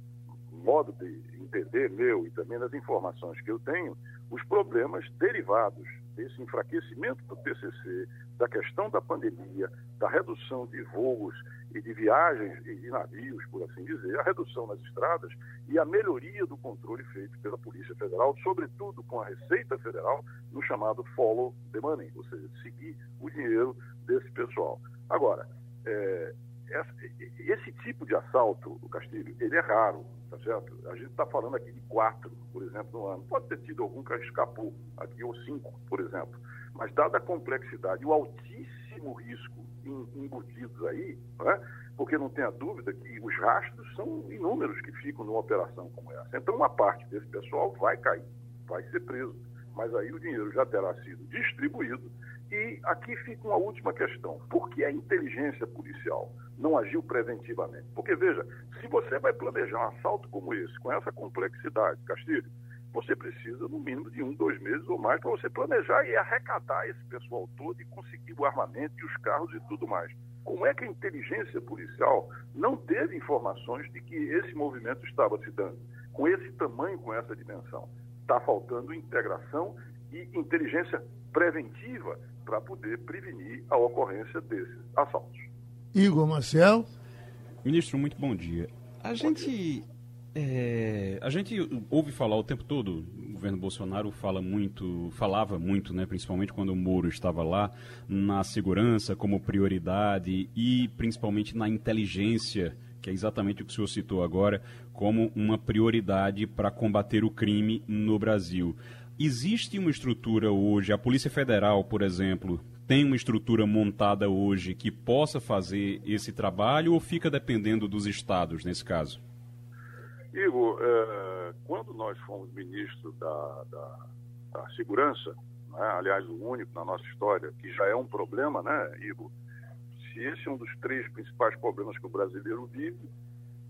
S9: modo de entender meu e também das informações que eu tenho, os problemas derivados desse enfraquecimento do PCC, da questão da pandemia, da redução de voos e de viagens e de navios, por assim dizer, a redução nas estradas e a melhoria do controle feito pela Polícia Federal, sobretudo com a Receita Federal, no chamado follow the money, ou seja, seguir o dinheiro desse pessoal. Agora, é, esse tipo de assalto, o Castilho, ele é raro, tá certo? A gente está falando aqui de quatro, por exemplo, no ano. Pode ter tido algum que escapou aqui, ou cinco, por exemplo. Mas dada a complexidade e o altíssimo risco embutidos aí, né? porque não tenha dúvida que os rastros são inúmeros que ficam numa operação como essa. Então, uma parte desse pessoal vai cair, vai ser preso, mas aí o dinheiro já terá sido distribuído. E aqui fica uma última questão: por que a inteligência policial não agiu preventivamente? Porque, veja, se você vai planejar um assalto como esse, com essa complexidade, Castilho, você precisa, no mínimo, de um, dois meses ou mais para você planejar e arrecadar esse pessoal todo e conseguir o armamento e os carros e tudo mais. Como é que a inteligência policial não teve informações de que esse movimento estava se dando? Com esse tamanho, com essa dimensão. Está faltando integração e inteligência preventiva para poder prevenir a ocorrência desses assaltos.
S2: Igor Marcel.
S6: Ministro, muito bom dia. A gente é, a gente ouve falar o tempo todo, o governo Bolsonaro fala muito, falava muito, né, principalmente quando o Moro estava lá, na segurança como prioridade e principalmente na inteligência, que é exatamente o que o senhor citou agora, como uma prioridade para combater o crime no Brasil. Existe uma estrutura hoje, a Polícia Federal, por exemplo, tem uma estrutura montada hoje que possa fazer esse trabalho ou fica dependendo dos estados nesse caso?
S9: Igor, é, quando nós fomos ministro da, da, da Segurança, né? aliás, o único na nossa história, que já é um problema, né, Igor? Se esse é um dos três principais problemas que o brasileiro vive,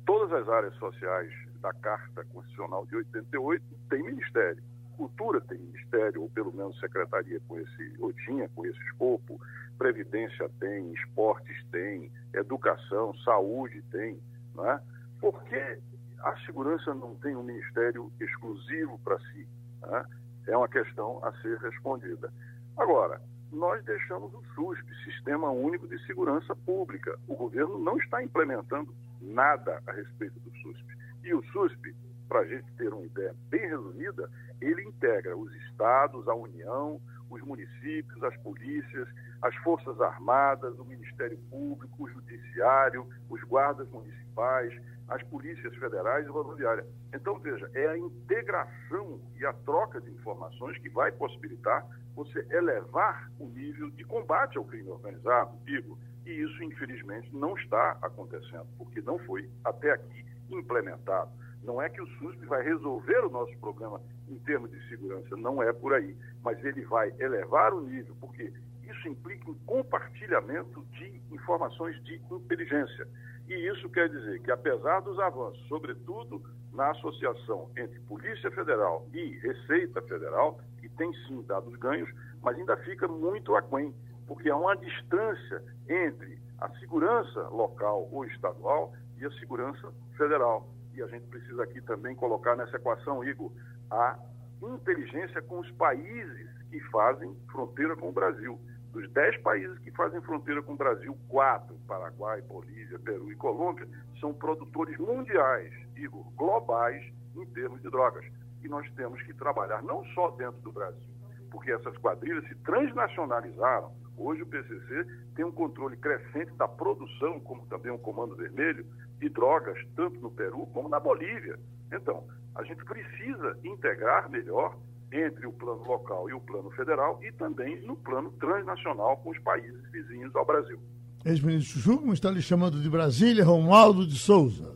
S9: todas as áreas sociais da Carta Constitucional de 88 têm ministério. Cultura tem ministério, ou pelo menos secretaria com esse, ou tinha com esse escopo, Previdência tem, esportes tem, educação, saúde tem, não é? Por que a segurança não tem um ministério exclusivo para si? Né? É uma questão a ser respondida. Agora, nós deixamos o SUSP, Sistema Único de Segurança Pública. O governo não está implementando nada a respeito do SUSP. E o SUSP, para a gente ter uma ideia bem resumida, ele integra os estados, a União, os municípios, as polícias, as Forças Armadas, o Ministério Público, o Judiciário, os guardas municipais, as polícias federais e rodoviárias. Então, veja, é a integração e a troca de informações que vai possibilitar você elevar o nível de combate ao crime organizado, digo, e isso, infelizmente, não está acontecendo, porque não foi até aqui implementado. Não é que o SUSP vai resolver o nosso problema em termos de segurança, não é por aí, mas ele vai elevar o nível, porque isso implica em compartilhamento de informações de inteligência. E isso quer dizer que, apesar dos avanços, sobretudo na associação entre Polícia Federal e Receita Federal, que tem sim dado ganhos, mas ainda fica muito aquém, porque há uma distância entre a segurança local ou estadual e a segurança federal. E a gente precisa aqui também colocar nessa equação, Igor, a inteligência com os países que fazem fronteira com o Brasil. Dos dez países que fazem fronteira com o Brasil, quatro, Paraguai, Bolívia, Peru e Colômbia, são produtores mundiais, Igor, globais, em termos de drogas. E nós temos que trabalhar não só dentro do Brasil, porque essas quadrilhas se transnacionalizaram. Hoje o PCC tem um controle crescente da produção, como também o um Comando Vermelho, de drogas, tanto no Peru como na Bolívia. Então, a gente precisa integrar melhor entre o plano local e o plano federal e também no plano transnacional com os países vizinhos ao Brasil.
S2: Ex-ministro Júlio está lhe chamando de Brasília, Romualdo de Souza.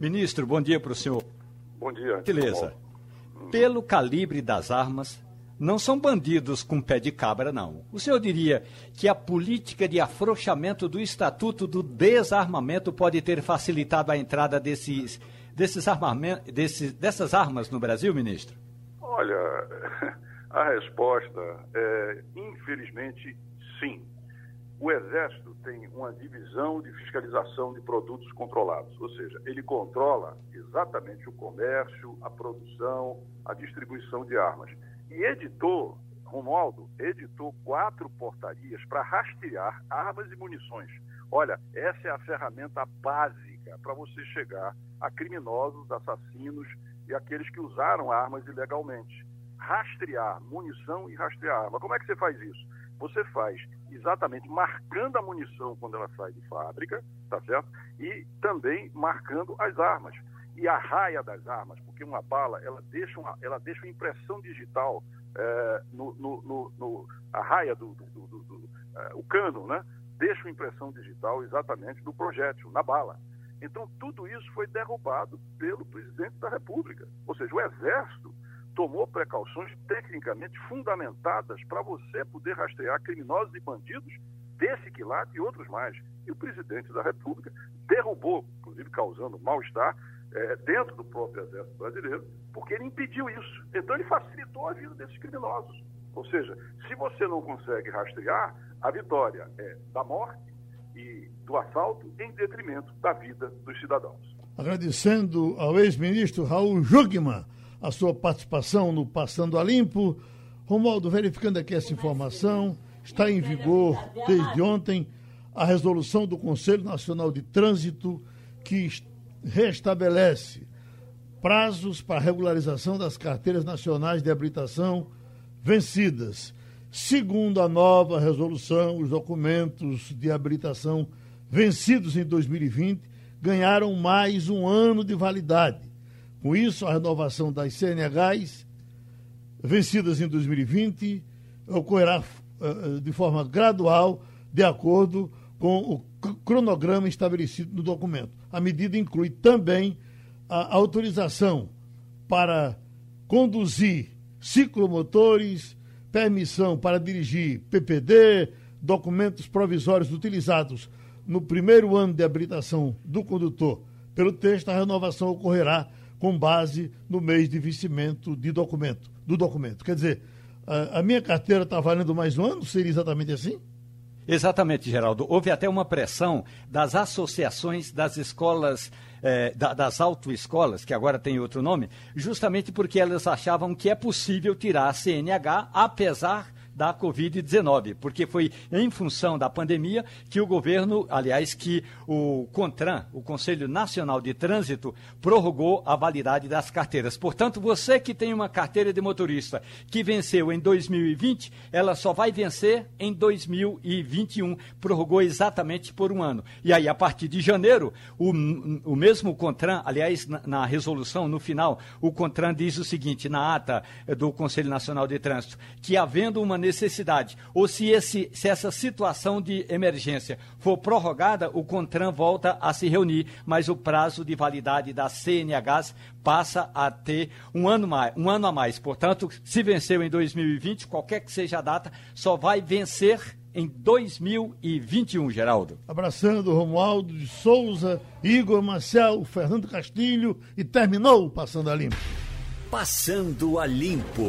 S3: Ministro, bom dia para o senhor.
S9: Bom dia.
S3: Beleza. Pelo calibre das armas, não são bandidos com pé de cabra, não. O senhor diria que a política de afrouxamento do Estatuto do Desarmamento pode ter facilitado a entrada desses, desses armamentos, desses, dessas armas no Brasil, ministro?
S9: Olha, a resposta é, infelizmente, sim. O Exército tem uma divisão de fiscalização de produtos controlados, ou seja, ele controla exatamente o comércio, a produção, a distribuição de armas. E editou, Romualdo, editou quatro portarias para rastrear armas e munições. Olha, essa é a ferramenta básica para você chegar a criminosos, assassinos e aqueles que usaram armas ilegalmente. Rastrear munição e rastrear arma. Como é que você faz isso? Você faz exatamente marcando a munição quando ela sai de fábrica, tá certo? E também marcando as armas. E a raia das armas, porque uma bala, ela deixa uma, ela deixa uma impressão digital é, no, no, no, no, a raia do, do, do, do é, o cano, né? Deixa uma impressão digital exatamente no projétil, na bala. Então, tudo isso foi derrubado pelo presidente da República. Ou seja, o Exército tomou precauções tecnicamente fundamentadas para você poder rastrear criminosos e bandidos desse quilate e outros mais. E o presidente da República derrubou, inclusive causando mal-estar, é, dentro do próprio Exército Brasileiro, porque ele impediu isso. Então, ele facilitou a vida desses criminosos. Ou seja, se você não consegue rastrear, a vitória é da morte e do assalto em detrimento da vida dos cidadãos.
S2: Agradecendo ao ex-ministro Raul Jugman a sua participação no Passando a Limpo. Romualdo, verificando aqui essa informação, está em vigor desde ontem a resolução do Conselho Nacional de Trânsito que restabelece prazos para regularização das carteiras nacionais de habilitação vencidas. Segundo a nova resolução, os documentos de habilitação vencidos em 2020 ganharam mais um ano de validade. Com isso, a renovação das CNHs vencidas em 2020 ocorrerá uh, de forma gradual, de acordo com o cronograma estabelecido no documento. A medida inclui também a autorização para conduzir ciclomotores, permissão para dirigir PPD, documentos provisórios utilizados no primeiro ano de habilitação do condutor. Pelo texto, a renovação ocorrerá com base no mês de vencimento de documento, do documento. Quer dizer, a, a minha carteira está valendo mais um ano? Seria exatamente assim?
S3: Exatamente, Geraldo. Houve até uma pressão das associações das escolas, eh, da, das autoescolas, que agora tem outro nome, justamente porque elas achavam que é possível tirar a CNH, apesar da Covid-19, porque foi em função da pandemia que o governo, aliás, que o CONTRAN, o Conselho Nacional de Trânsito, prorrogou a validade das carteiras. Portanto, você que tem uma carteira de motorista que venceu em 2020, ela só vai vencer em 2021. Prorrogou exatamente por um ano. E aí, a partir de janeiro, o, o mesmo CONTRAN, aliás, na, na resolução, no final, o CONTRAN diz o seguinte, na ata do Conselho Nacional de Trânsito, que havendo uma necessidade, ou se, esse, se essa situação de emergência for prorrogada, o CONTRAN volta a se reunir, mas o prazo de validade da CNHs passa a ter um ano, mais, um ano a mais. Portanto, se venceu em 2020, qualquer que seja a data, só vai vencer em 2021, Geraldo.
S2: Abraçando Romualdo de Souza, Igor Marcel, Fernando Castilho e terminou Passando a Limpo.
S1: Passando a Limpo.